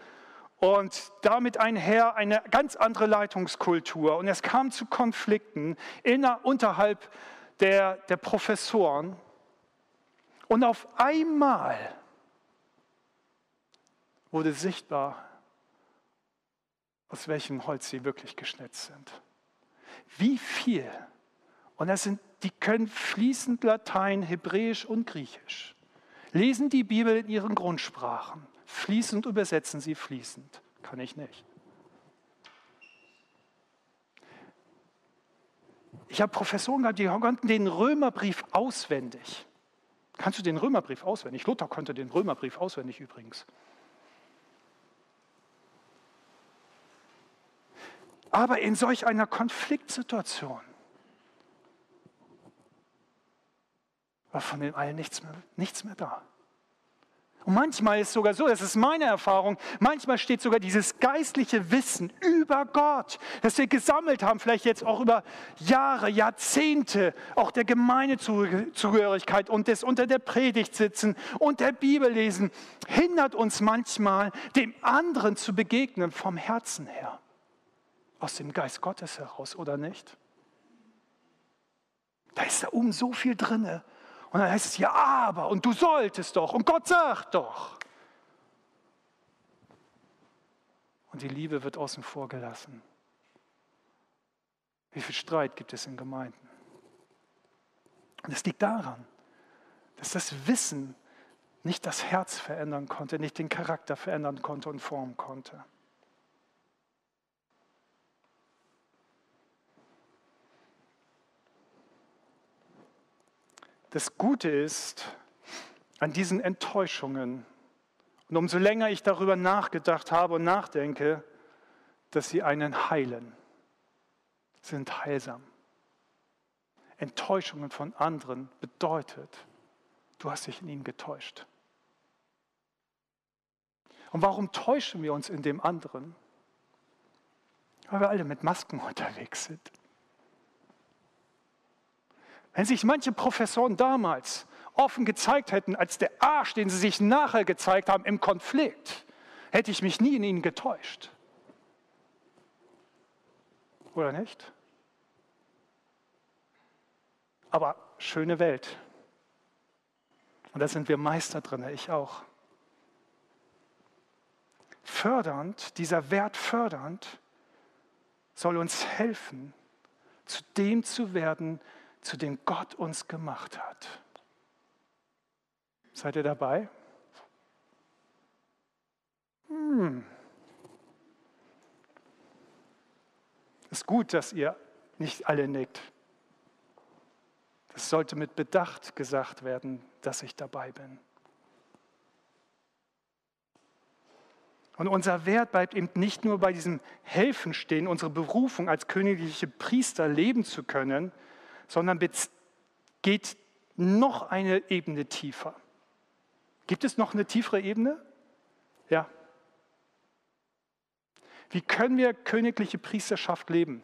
S1: und damit einher eine ganz andere Leitungskultur. Und es kam zu Konflikten inner, unterhalb der, der Professoren. Und auf einmal wurde sichtbar, aus welchem Holz sie wirklich geschnitzt sind. Wie viel und das sind, die können fließend Latein, Hebräisch und Griechisch. Lesen die Bibel in ihren Grundsprachen. Fließend übersetzen sie fließend. Kann ich nicht. Ich habe Professoren gehabt, die konnten den Römerbrief auswendig. Kannst du den Römerbrief auswendig? Luther konnte den Römerbrief auswendig übrigens. Aber in solch einer Konfliktsituation war von den allen nichts mehr, nichts mehr da. Und manchmal ist es sogar so, das ist meine Erfahrung, manchmal steht sogar dieses geistliche Wissen über Gott, das wir gesammelt haben, vielleicht jetzt auch über Jahre, Jahrzehnte, auch der Gemeindezugehörigkeit und des unter der Predigt sitzen und der Bibel lesen, hindert uns manchmal, dem anderen zu begegnen vom Herzen her, aus dem Geist Gottes heraus, oder nicht? Da ist da oben so viel drinne und dann heißt es ja, aber und du solltest doch und Gott sagt doch. Und die Liebe wird außen vor gelassen. Wie viel Streit gibt es in Gemeinden? Und es liegt daran, dass das Wissen nicht das Herz verändern konnte, nicht den Charakter verändern konnte und formen konnte. Das Gute ist an diesen Enttäuschungen, und umso länger ich darüber nachgedacht habe und nachdenke, dass sie einen heilen, sind heilsam. Enttäuschungen von anderen bedeutet, du hast dich in ihnen getäuscht. Und warum täuschen wir uns in dem anderen? Weil wir alle mit Masken unterwegs sind. Wenn sich manche Professoren damals offen gezeigt hätten als der Arsch, den sie sich nachher gezeigt haben im Konflikt, hätte ich mich nie in ihnen getäuscht. Oder nicht? Aber schöne Welt. Und da sind wir Meister drin, ich auch. Fördernd, dieser Wert fördernd, soll uns helfen, zu dem zu werden, zu dem Gott uns gemacht hat. Seid ihr dabei? Hm. Ist gut, dass ihr nicht alle nickt. Es sollte mit Bedacht gesagt werden, dass ich dabei bin. Und unser Wert bleibt eben nicht nur bei diesem Helfen stehen, unsere Berufung als königliche Priester leben zu können, sondern geht noch eine Ebene tiefer. Gibt es noch eine tiefere Ebene? Ja. Wie können wir königliche Priesterschaft leben,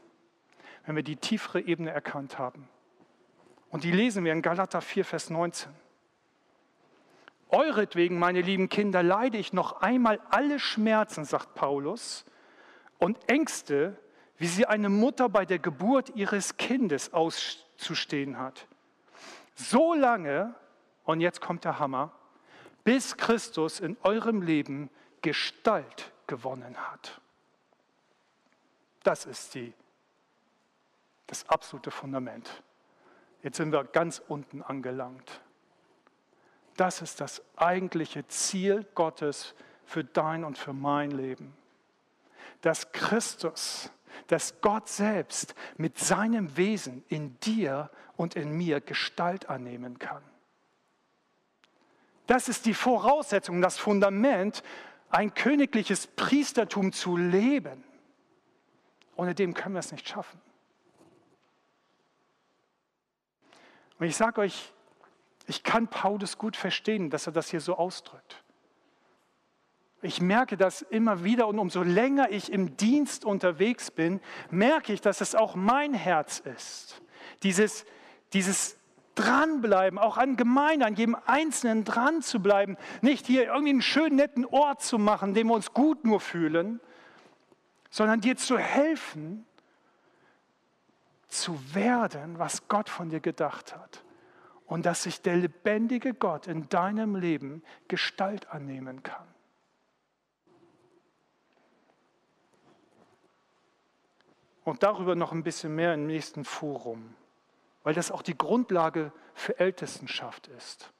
S1: wenn wir die tiefere Ebene erkannt haben? Und die lesen wir in Galater 4, Vers 19. Euretwegen, meine lieben Kinder, leide ich noch einmal alle Schmerzen, sagt Paulus, und Ängste, wie sie eine Mutter bei der Geburt ihres Kindes auszustehen hat. So lange, und jetzt kommt der Hammer, bis Christus in eurem Leben Gestalt gewonnen hat. Das ist die, das absolute Fundament. Jetzt sind wir ganz unten angelangt. Das ist das eigentliche Ziel Gottes für dein und für mein Leben. Dass Christus, dass Gott selbst mit seinem Wesen in dir und in mir Gestalt annehmen kann. Das ist die Voraussetzung, das Fundament, ein königliches Priestertum zu leben. Ohne dem können wir es nicht schaffen. Und ich sage euch, ich kann Paulus gut verstehen, dass er das hier so ausdrückt. Ich merke das immer wieder und umso länger ich im Dienst unterwegs bin, merke ich, dass es auch mein Herz ist. Dieses, dieses dranbleiben, auch an Gemeinde, an jedem Einzelnen dran zu bleiben, nicht hier irgendwie einen schönen, netten Ort zu machen, dem wir uns gut nur fühlen, sondern dir zu helfen, zu werden, was Gott von dir gedacht hat. Und dass sich der lebendige Gott in deinem Leben Gestalt annehmen kann. Und darüber noch ein bisschen mehr im nächsten Forum weil das auch die Grundlage für Ältestenschaft ist.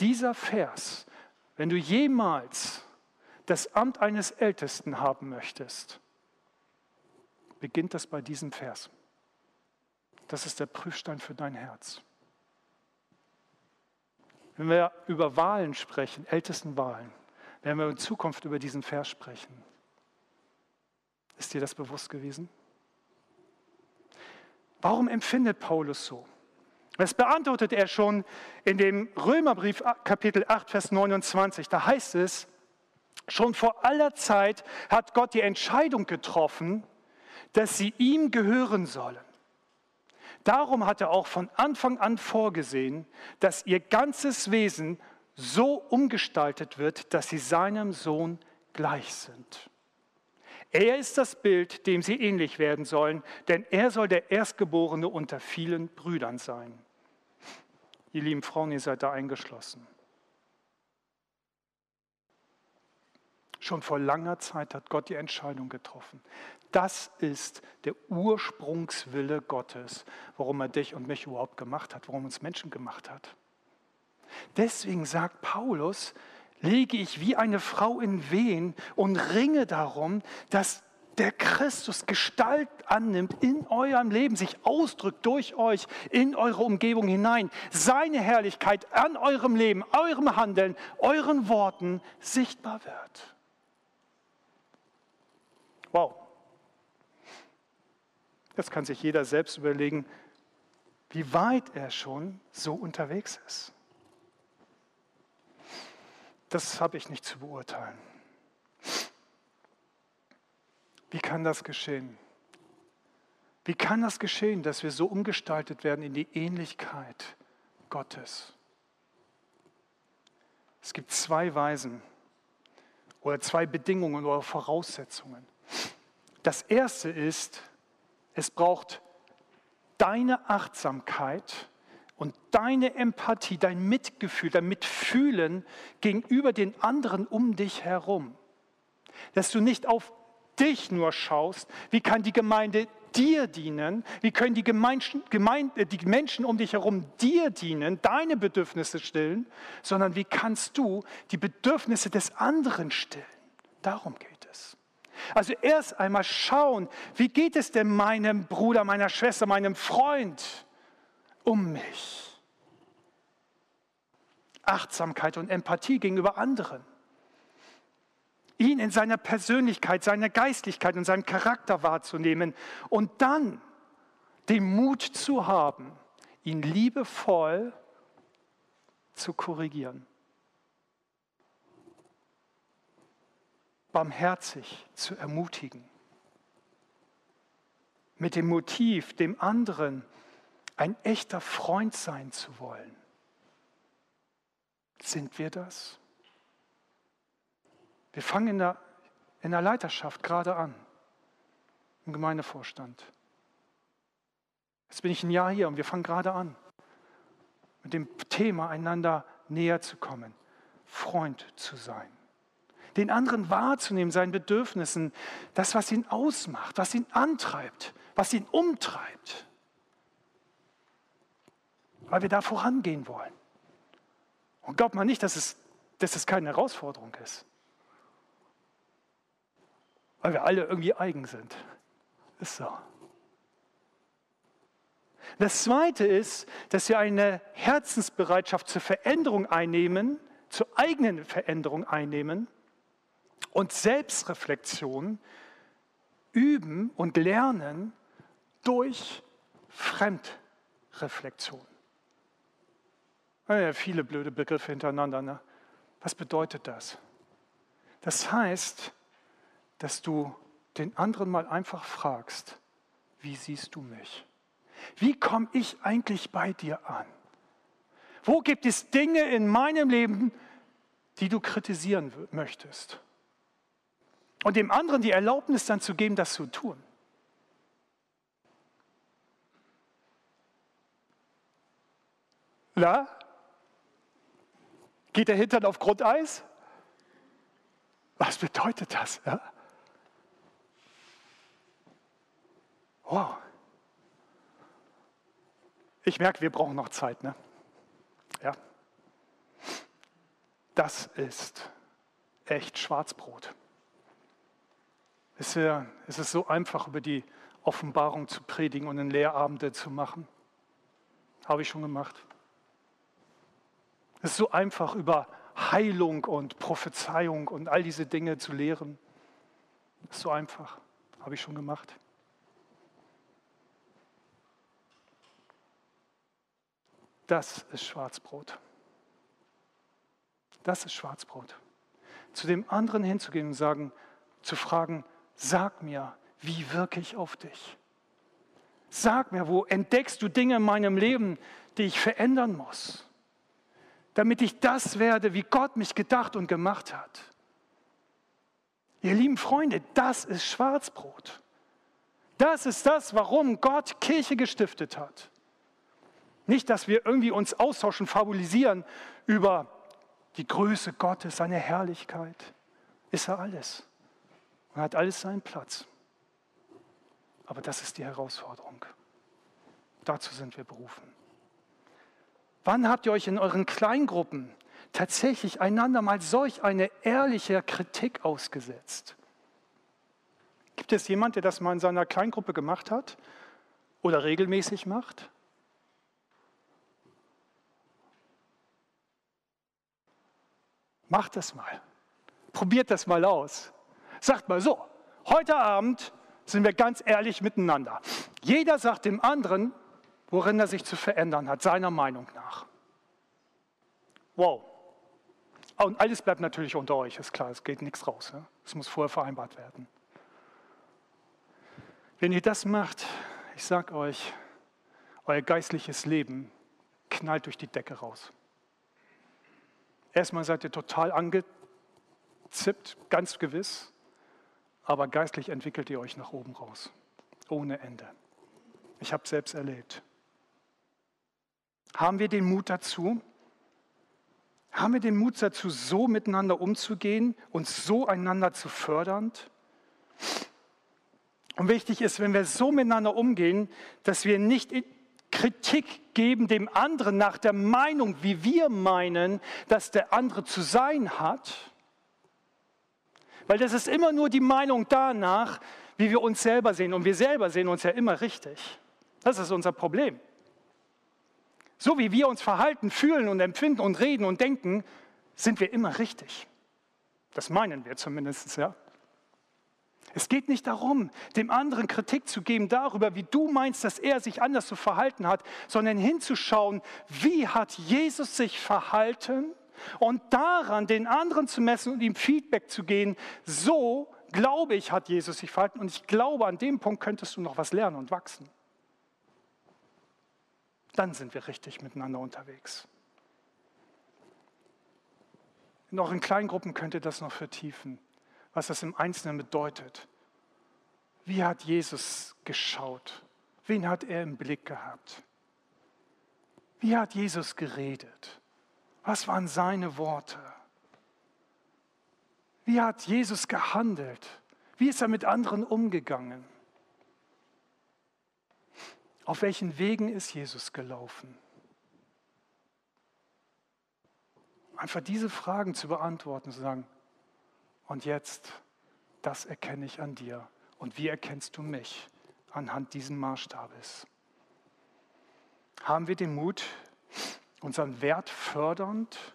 S1: Dieser Vers, wenn du jemals das Amt eines Ältesten haben möchtest, beginnt das bei diesem Vers. Das ist der Prüfstein für dein Herz. Wenn wir über Wahlen sprechen, Ältestenwahlen, werden wir in Zukunft über diesen Vers sprechen. Ist dir das bewusst gewesen? Warum empfindet Paulus so? Das beantwortet er schon in dem Römerbrief Kapitel 8, Vers 29. Da heißt es, schon vor aller Zeit hat Gott die Entscheidung getroffen, dass sie ihm gehören sollen. Darum hat er auch von Anfang an vorgesehen, dass ihr ganzes Wesen so umgestaltet wird, dass sie seinem Sohn gleich sind. Er ist das Bild, dem sie ähnlich werden sollen, denn er soll der Erstgeborene unter vielen Brüdern sein. Ihr lieben Frauen, ihr seid da eingeschlossen. Schon vor langer Zeit hat Gott die Entscheidung getroffen. Das ist der Ursprungswille Gottes, warum er dich und mich überhaupt gemacht hat, warum uns Menschen gemacht hat. Deswegen sagt Paulus, lege ich wie eine Frau in Wehen und ringe darum, dass der Christus Gestalt annimmt in eurem Leben, sich ausdrückt durch euch in eure Umgebung hinein, seine Herrlichkeit an eurem Leben, eurem Handeln, euren Worten sichtbar wird. Wow. Jetzt kann sich jeder selbst überlegen, wie weit er schon so unterwegs ist. Das habe ich nicht zu beurteilen. Wie kann das geschehen? Wie kann das geschehen, dass wir so umgestaltet werden in die Ähnlichkeit Gottes? Es gibt zwei Weisen oder zwei Bedingungen oder Voraussetzungen. Das erste ist, es braucht deine Achtsamkeit und deine Empathie, dein Mitgefühl, dein Mitfühlen gegenüber den anderen um dich herum. Dass du nicht auf dich nur schaust, wie kann die Gemeinde dir dienen, wie können die, Gemeinde, die Menschen um dich herum dir dienen, deine Bedürfnisse stillen, sondern wie kannst du die Bedürfnisse des anderen stillen. Darum geht es. Also erst einmal schauen, wie geht es denn meinem Bruder, meiner Schwester, meinem Freund um mich. Achtsamkeit und Empathie gegenüber anderen ihn in seiner Persönlichkeit, seiner Geistlichkeit und seinem Charakter wahrzunehmen und dann den Mut zu haben, ihn liebevoll zu korrigieren. Barmherzig zu ermutigen. Mit dem Motiv, dem anderen ein echter Freund sein zu wollen. Sind wir das? Wir fangen in der, in der Leiterschaft gerade an, im Gemeindevorstand. Jetzt bin ich ein Jahr hier und wir fangen gerade an, mit dem Thema einander näher zu kommen, Freund zu sein, den anderen wahrzunehmen, seinen Bedürfnissen, das, was ihn ausmacht, was ihn antreibt, was ihn umtreibt, weil wir da vorangehen wollen. Und glaubt man nicht, dass es, dass es keine Herausforderung ist weil wir alle irgendwie eigen sind. Ist so. Das Zweite ist, dass wir eine Herzensbereitschaft zur Veränderung einnehmen, zur eigenen Veränderung einnehmen und Selbstreflexion üben und lernen durch Fremdreflexion. Ja, viele blöde Begriffe hintereinander. Ne? Was bedeutet das? Das heißt, dass du den anderen mal einfach fragst, wie siehst du mich? Wie komme ich eigentlich bei dir an? Wo gibt es Dinge in meinem Leben, die du kritisieren möchtest? Und dem anderen die Erlaubnis dann zu geben, das zu tun. Na? Geht der Hintern auf Grundeis? Was bedeutet das? Ja? Wow. Ich merke, wir brauchen noch Zeit. Ne? Ja. Das ist echt Schwarzbrot. Es ist so einfach, über die Offenbarung zu predigen und einen Lehrabende zu machen. Habe ich schon gemacht. Es ist so einfach, über Heilung und Prophezeiung und all diese Dinge zu lehren. Es ist so einfach. Habe ich schon gemacht. Das ist Schwarzbrot. Das ist Schwarzbrot. Zu dem anderen hinzugehen und sagen, zu fragen, sag mir, wie wirke ich auf dich? Sag mir, wo entdeckst du Dinge in meinem Leben, die ich verändern muss, damit ich das werde, wie Gott mich gedacht und gemacht hat. Ihr lieben Freunde, das ist Schwarzbrot. Das ist das, warum Gott Kirche gestiftet hat. Nicht, dass wir irgendwie uns austauschen, fabulisieren über die Größe Gottes, seine Herrlichkeit. Ist er alles. Und hat alles seinen Platz. Aber das ist die Herausforderung. Dazu sind wir berufen. Wann habt ihr euch in euren Kleingruppen tatsächlich einander mal solch eine ehrliche Kritik ausgesetzt? Gibt es jemand, der das mal in seiner Kleingruppe gemacht hat oder regelmäßig macht? Macht das mal. Probiert das mal aus. Sagt mal so, heute Abend sind wir ganz ehrlich miteinander. Jeder sagt dem anderen, worin er sich zu verändern hat, seiner Meinung nach. Wow. Und alles bleibt natürlich unter euch, ist klar, es geht nichts raus. Es muss vorher vereinbart werden. Wenn ihr das macht, ich sage euch, euer geistliches Leben knallt durch die Decke raus. Erstmal seid ihr total angezippt, ganz gewiss, aber geistlich entwickelt ihr euch nach oben raus, ohne Ende. Ich habe selbst erlebt. Haben wir den Mut dazu? Haben wir den Mut dazu, so miteinander umzugehen und so einander zu fördern? Und wichtig ist, wenn wir so miteinander umgehen, dass wir nicht Kritik geben dem anderen nach der Meinung, wie wir meinen, dass der andere zu sein hat. Weil das ist immer nur die Meinung danach, wie wir uns selber sehen. Und wir selber sehen uns ja immer richtig. Das ist unser Problem. So wie wir uns verhalten, fühlen und empfinden und reden und denken, sind wir immer richtig. Das meinen wir zumindest, ja. Es geht nicht darum, dem anderen Kritik zu geben darüber, wie du meinst, dass er sich anders zu verhalten hat, sondern hinzuschauen, wie hat Jesus sich verhalten und daran den anderen zu messen und ihm Feedback zu geben. So, glaube ich, hat Jesus sich verhalten und ich glaube, an dem Punkt könntest du noch was lernen und wachsen dann sind wir richtig miteinander unterwegs. In Kleingruppen könnt ihr das noch vertiefen, was das im Einzelnen bedeutet. Wie hat Jesus geschaut? Wen hat er im Blick gehabt? Wie hat Jesus geredet? Was waren seine Worte? Wie hat Jesus gehandelt? Wie ist er mit anderen umgegangen? Auf welchen Wegen ist Jesus gelaufen? Einfach diese Fragen zu beantworten, zu sagen, und jetzt, das erkenne ich an dir. Und wie erkennst du mich anhand diesen Maßstabes? Haben wir den Mut, unseren Wert fördernd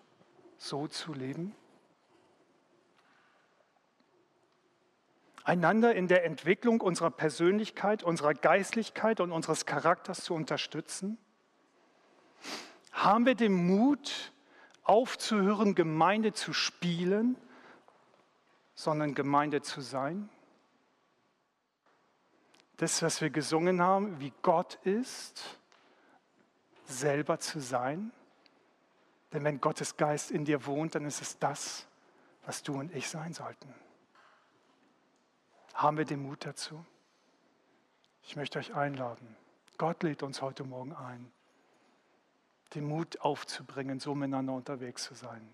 S1: so zu leben? Einander in der Entwicklung unserer Persönlichkeit, unserer Geistlichkeit und unseres Charakters zu unterstützen? Haben wir den Mut, aufzuhören, Gemeinde zu spielen, sondern Gemeinde zu sein? Das, was wir gesungen haben, wie Gott ist, selber zu sein. Denn wenn Gottes Geist in dir wohnt, dann ist es das, was du und ich sein sollten. Haben wir den Mut dazu? Ich möchte euch einladen. Gott lädt uns heute Morgen ein, den Mut aufzubringen, so miteinander unterwegs zu sein.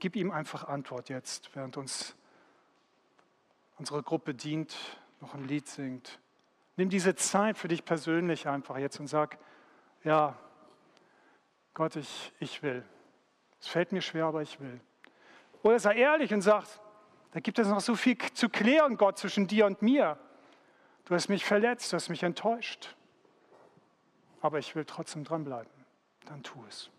S1: Gib ihm einfach Antwort jetzt, während uns unsere Gruppe dient, noch ein Lied singt. Nimm diese Zeit für dich persönlich einfach jetzt und sag, ja, Gott, ich, ich will. Es fällt mir schwer, aber ich will. Oder sei ehrlich und sag, da gibt es noch so viel zu klären, Gott, zwischen dir und mir. Du hast mich verletzt, du hast mich enttäuscht. Aber ich will trotzdem dranbleiben. Dann tu es.